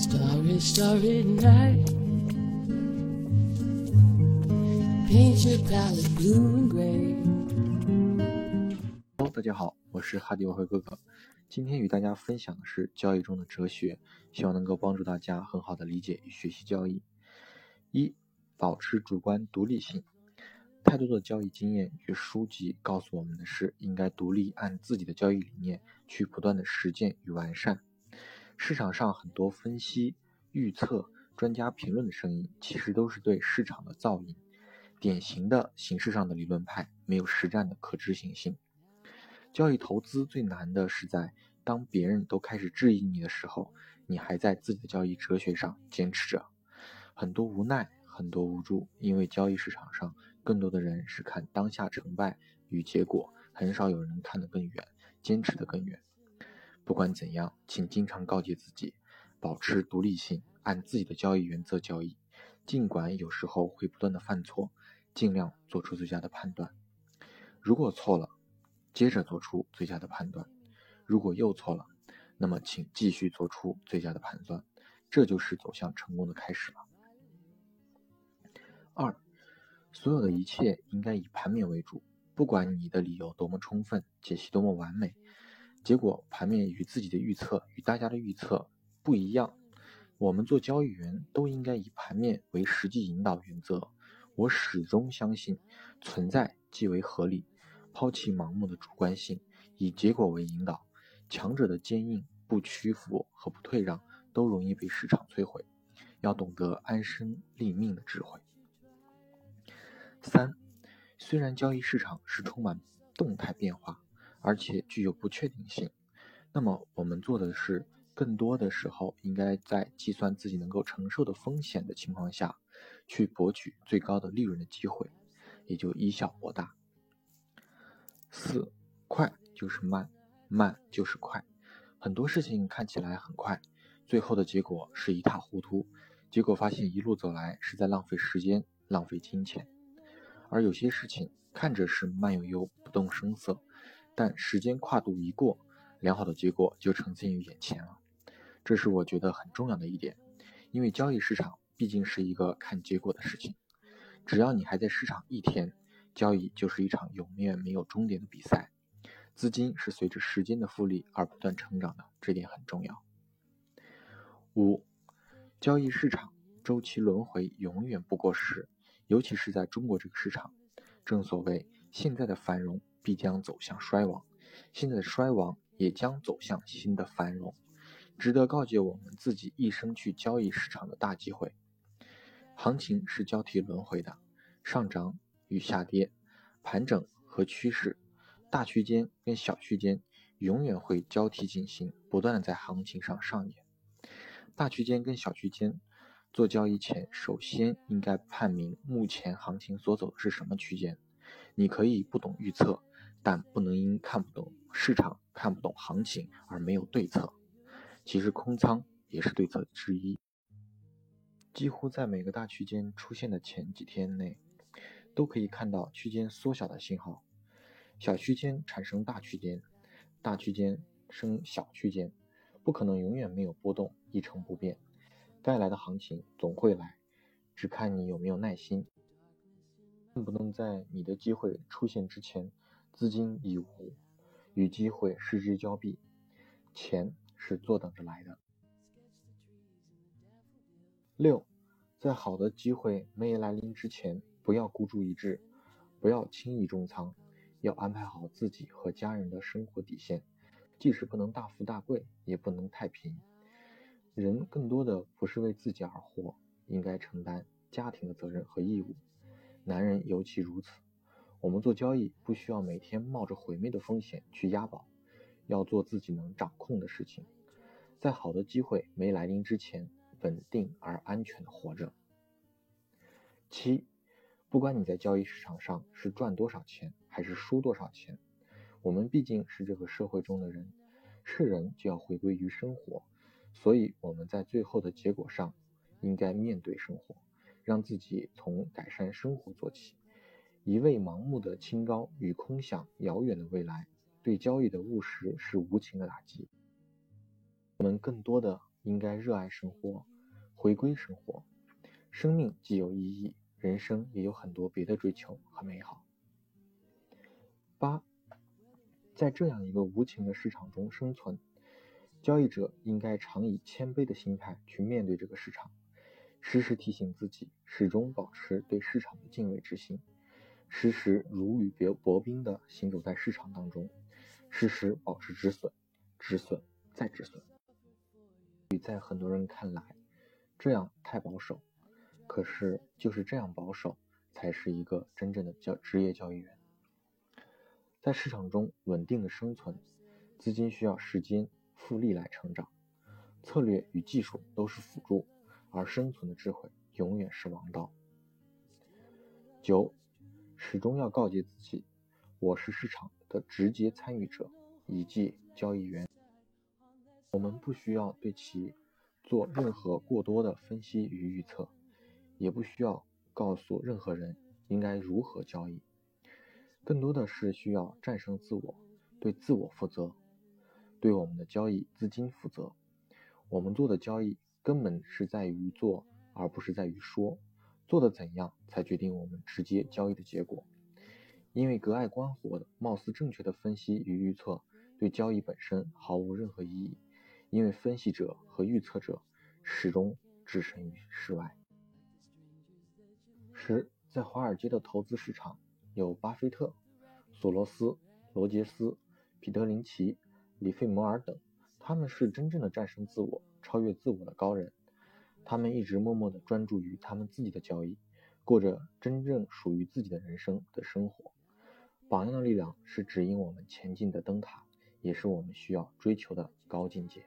Starry, starry night. Paint your palette blue and gray. Hello，大家好，我是哈迪外汇哥哥。今天与大家分享的是交易中的哲学，希望能够帮助大家很好的理解与学习交易。一、保持主观独立性。太多的交易经验与书籍告诉我们的是，应该独立按自己的交易理念去不断的实践与完善。市场上很多分析、预测、专家评论的声音，其实都是对市场的噪音。典型的形式上的理论派，没有实战的可执行性。交易投资最难的是在当别人都开始质疑你的时候，你还在自己的交易哲学上坚持着。很多无奈，很多无助，因为交易市场上更多的人是看当下成败与结果，很少有人看得更远，坚持得更远。不管怎样，请经常告诫自己，保持独立性，按自己的交易原则交易。尽管有时候会不断的犯错，尽量做出最佳的判断。如果错了，接着做出最佳的判断；如果又错了，那么请继续做出最佳的判断。这就是走向成功的开始了。二，所有的一切应该以盘面为主，不管你的理由多么充分，解析多么完美，结果盘面与自己的预测与大家的预测不一样。我们做交易员都应该以盘面为实际引导原则。我始终相信，存在即为合理。抛弃盲目的主观性，以结果为引导。强者的坚硬、不屈服和不退让，都容易被市场摧毁。要懂得安身立命的智慧。三，虽然交易市场是充满动态变化，而且具有不确定性，那么我们做的是，更多的时候应该在计算自己能够承受的风险的情况下，去博取最高的利润的机会，也就以小博大。四，快就是慢，慢就是快。很多事情看起来很快，最后的结果是一塌糊涂，结果发现一路走来是在浪费时间、浪费金钱。而有些事情看着是慢悠悠、不动声色，但时间跨度一过，良好的结果就呈现于眼前了。这是我觉得很重要的一点，因为交易市场毕竟是一个看结果的事情。只要你还在市场一天，交易就是一场永远没有终点的比赛。资金是随着时间的复利而不断成长的，这点很重要。五，交易市场周期轮回永远不过时。尤其是在中国这个市场，正所谓现在的繁荣必将走向衰亡，现在的衰亡也将走向新的繁荣，值得告诫我们自己一生去交易市场的大机会。行情是交替轮回的，上涨与下跌，盘整和趋势，大区间跟小区间永远会交替进行，不断的在行情上上演。大区间跟小区间。做交易前，首先应该判明目前行情所走的是什么区间。你可以不懂预测，但不能因看不懂市场、看不懂行情而没有对策。其实空仓也是对策之一。几乎在每个大区间出现的前几天内，都可以看到区间缩小的信号。小区间产生大区间，大区间生小区间，不可能永远没有波动，一成不变。该来的行情总会来，只看你有没有耐心。不能在你的机会出现之前，资金已无，与机会失之交臂。钱是坐等着来的。六，在好的机会没来临之前，不要孤注一掷，不要轻易重仓，要安排好自己和家人的生活底线，即使不能大富大贵，也不能太贫。人更多的不是为自己而活，应该承担家庭的责任和义务。男人尤其如此。我们做交易不需要每天冒着毁灭的风险去押宝，要做自己能掌控的事情，在好的机会没来临之前，稳定而安全的活着。七，不管你在交易市场上是赚多少钱还是输多少钱，我们毕竟是这个社会中的人，是人就要回归于生活。所以我们在最后的结果上，应该面对生活，让自己从改善生活做起。一味盲目的清高与空想遥远的未来，对交易的务实是无情的打击。我们更多的应该热爱生活，回归生活。生命既有意义，人生也有很多别的追求和美好。八，在这样一个无情的市场中生存，交易者应该常以谦卑的心态去面对这个市场，时时提醒自己，始终保持对市场的敬畏之心，时时如履薄冰的行走在市场当中，时时保持止损，止损再止损。在很多人看来，这样太保守。可是，就是这样保守，才是一个真正的交职业交易员。在市场中稳定的生存，资金需要时间复利来成长，策略与技术都是辅助，而生存的智慧永远是王道。九，始终要告诫自己，我是市场的直接参与者，以及交易员。我们不需要对其做任何过多的分析与预测。也不需要告诉任何人应该如何交易，更多的是需要战胜自我，对自我负责，对我们的交易资金负责。我们做的交易根本是在于做，而不是在于说。做的怎样，才决定我们直接交易的结果。因为隔岸观火的貌似正确的分析与预测，对交易本身毫无任何意义。因为分析者和预测者始终置身于事外。十，在华尔街的投资市场，有巴菲特、索罗斯、罗杰斯、彼得林奇、里费摩尔等，他们是真正的战胜自我、超越自我的高人。他们一直默默地专注于他们自己的交易，过着真正属于自己的人生的生活。榜样的力量是指引我们前进的灯塔，也是我们需要追求的高境界。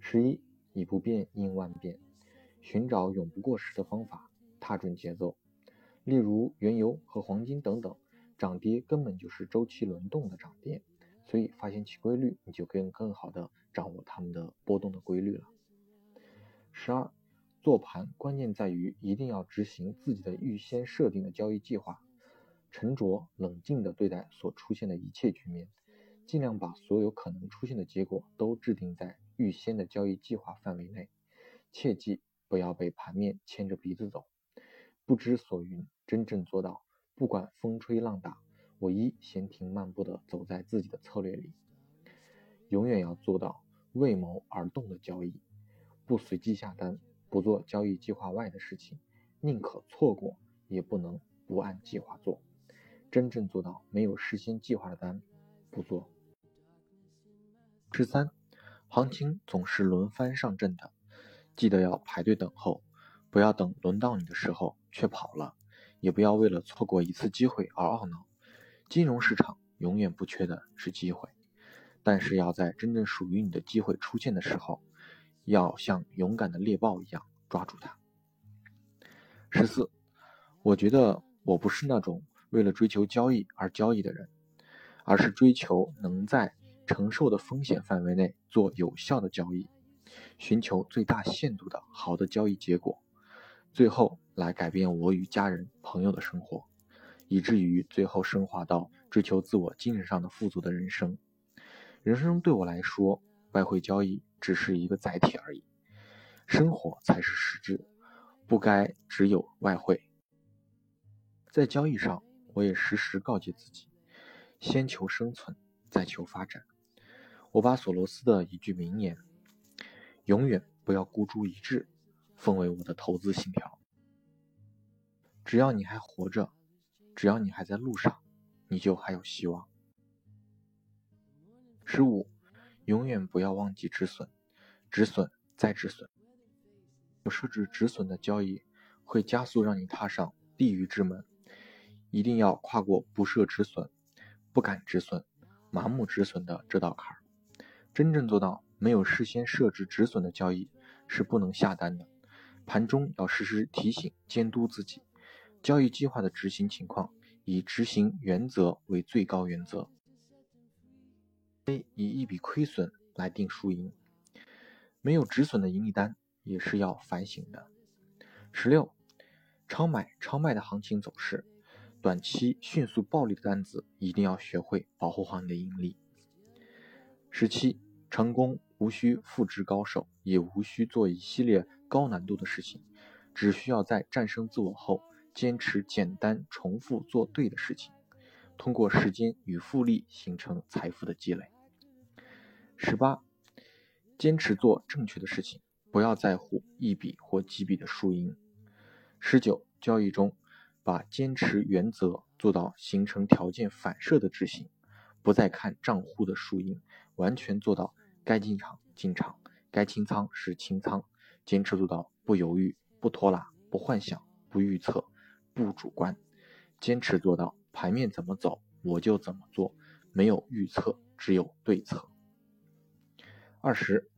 十一，以不变应万变，寻找永不过时的方法。踏准节奏，例如原油和黄金等等，涨跌根本就是周期轮动的涨跌，所以发现其规律，你就可以更好的掌握它们的波动的规律了。十二，做盘关键在于一定要执行自己的预先设定的交易计划，沉着冷静的对待所出现的一切局面，尽量把所有可能出现的结果都制定在预先的交易计划范围内，切记不要被盘面牵着鼻子走。不知所云，真正做到不管风吹浪打，我一闲庭漫步的走在自己的策略里。永远要做到为谋而动的交易，不随机下单，不做交易计划外的事情，宁可错过，也不能不按计划做。真正做到没有事先计划的单不做。十三，行情总是轮番上阵的，记得要排队等候。不要等轮到你的时候却跑了，也不要为了错过一次机会而懊恼。金融市场永远不缺的是机会，但是要在真正属于你的机会出现的时候，要像勇敢的猎豹一样抓住它。十四，我觉得我不是那种为了追求交易而交易的人，而是追求能在承受的风险范围内做有效的交易，寻求最大限度的好的交易结果。最后来改变我与家人、朋友的生活，以至于最后升华到追求自我精神上的富足的人生。人生对我来说，外汇交易只是一个载体而已，生活才是实质，不该只有外汇。在交易上，我也时时告诫自己：先求生存，再求发展。我把索罗斯的一句名言：“永远不要孤注一掷。”奉为我的投资信条。只要你还活着，只要你还在路上，你就还有希望。十五，永远不要忘记止损，止损再止损。有设置止损的交易，会加速让你踏上地狱之门。一定要跨过不设止损、不敢止损、盲目止损的这道坎儿。真正做到没有事先设置止损的交易，是不能下单的。盘中要时时提醒、监督自己，交易计划的执行情况以执行原则为最高原则。以一笔亏损来定输赢，没有止损的盈利单也是要反省的。十六，超买超卖的行情走势，短期迅速暴利的单子一定要学会保护好你的盈利。十七，成功无需复制高手，也无需做一系列高难度的事情，只需要在战胜自我后，坚持简单重复做对的事情，通过时间与复利形成财富的积累。十八，坚持做正确的事情，不要在乎一笔或几笔的输赢。十九，交易中把坚持原则做到形成条件反射的执行，不再看账户的输赢，完全做到该进场进场，该清仓是清仓，坚持做到不犹豫、不拖拉、不幻想、不预测、不主观，坚持做到盘面怎么走我就怎么做，没有预测，只有对策。二十，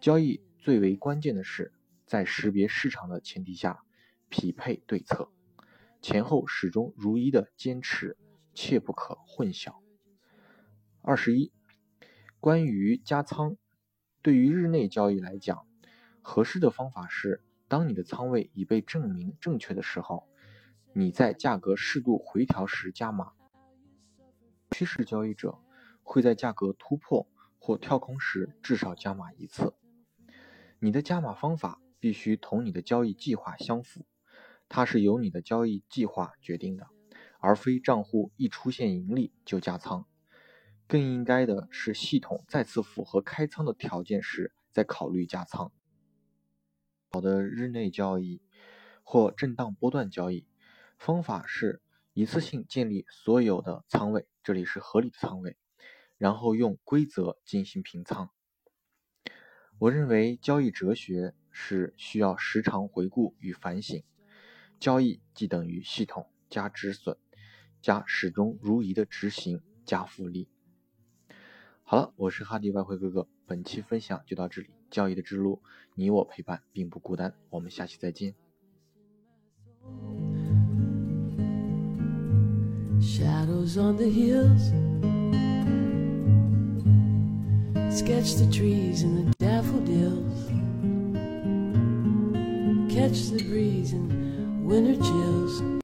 交易最为关键的是在识别市场的前提下匹配对策，前后始终如一的坚持，切不可混淆。二十一，关于加仓，对于日内交易来讲，合适的方法是，当你的仓位已被证明正确的时候，你在价格适度回调时加码。趋势交易者会在价格突破。或跳空时至少加码一次。你的加码方法必须同你的交易计划相符，它是由你的交易计划决定的，而非账户一出现盈利就加仓。更应该的是，系统再次符合开仓的条件时再考虑加仓。好的日内交易或震荡波段交易方法是一次性建立所有的仓位，这里是合理的仓位。然后用规则进行平仓。我认为交易哲学是需要时常回顾与反省。交易即等于系统加止损加始终如一的执行加复利。好了，我是哈迪外汇哥哥，本期分享就到这里。交易的之路，你我陪伴，并不孤单。我们下期再见。Shadows on the hills. Sketch the trees and the daffodils. Catch the breeze and winter chills.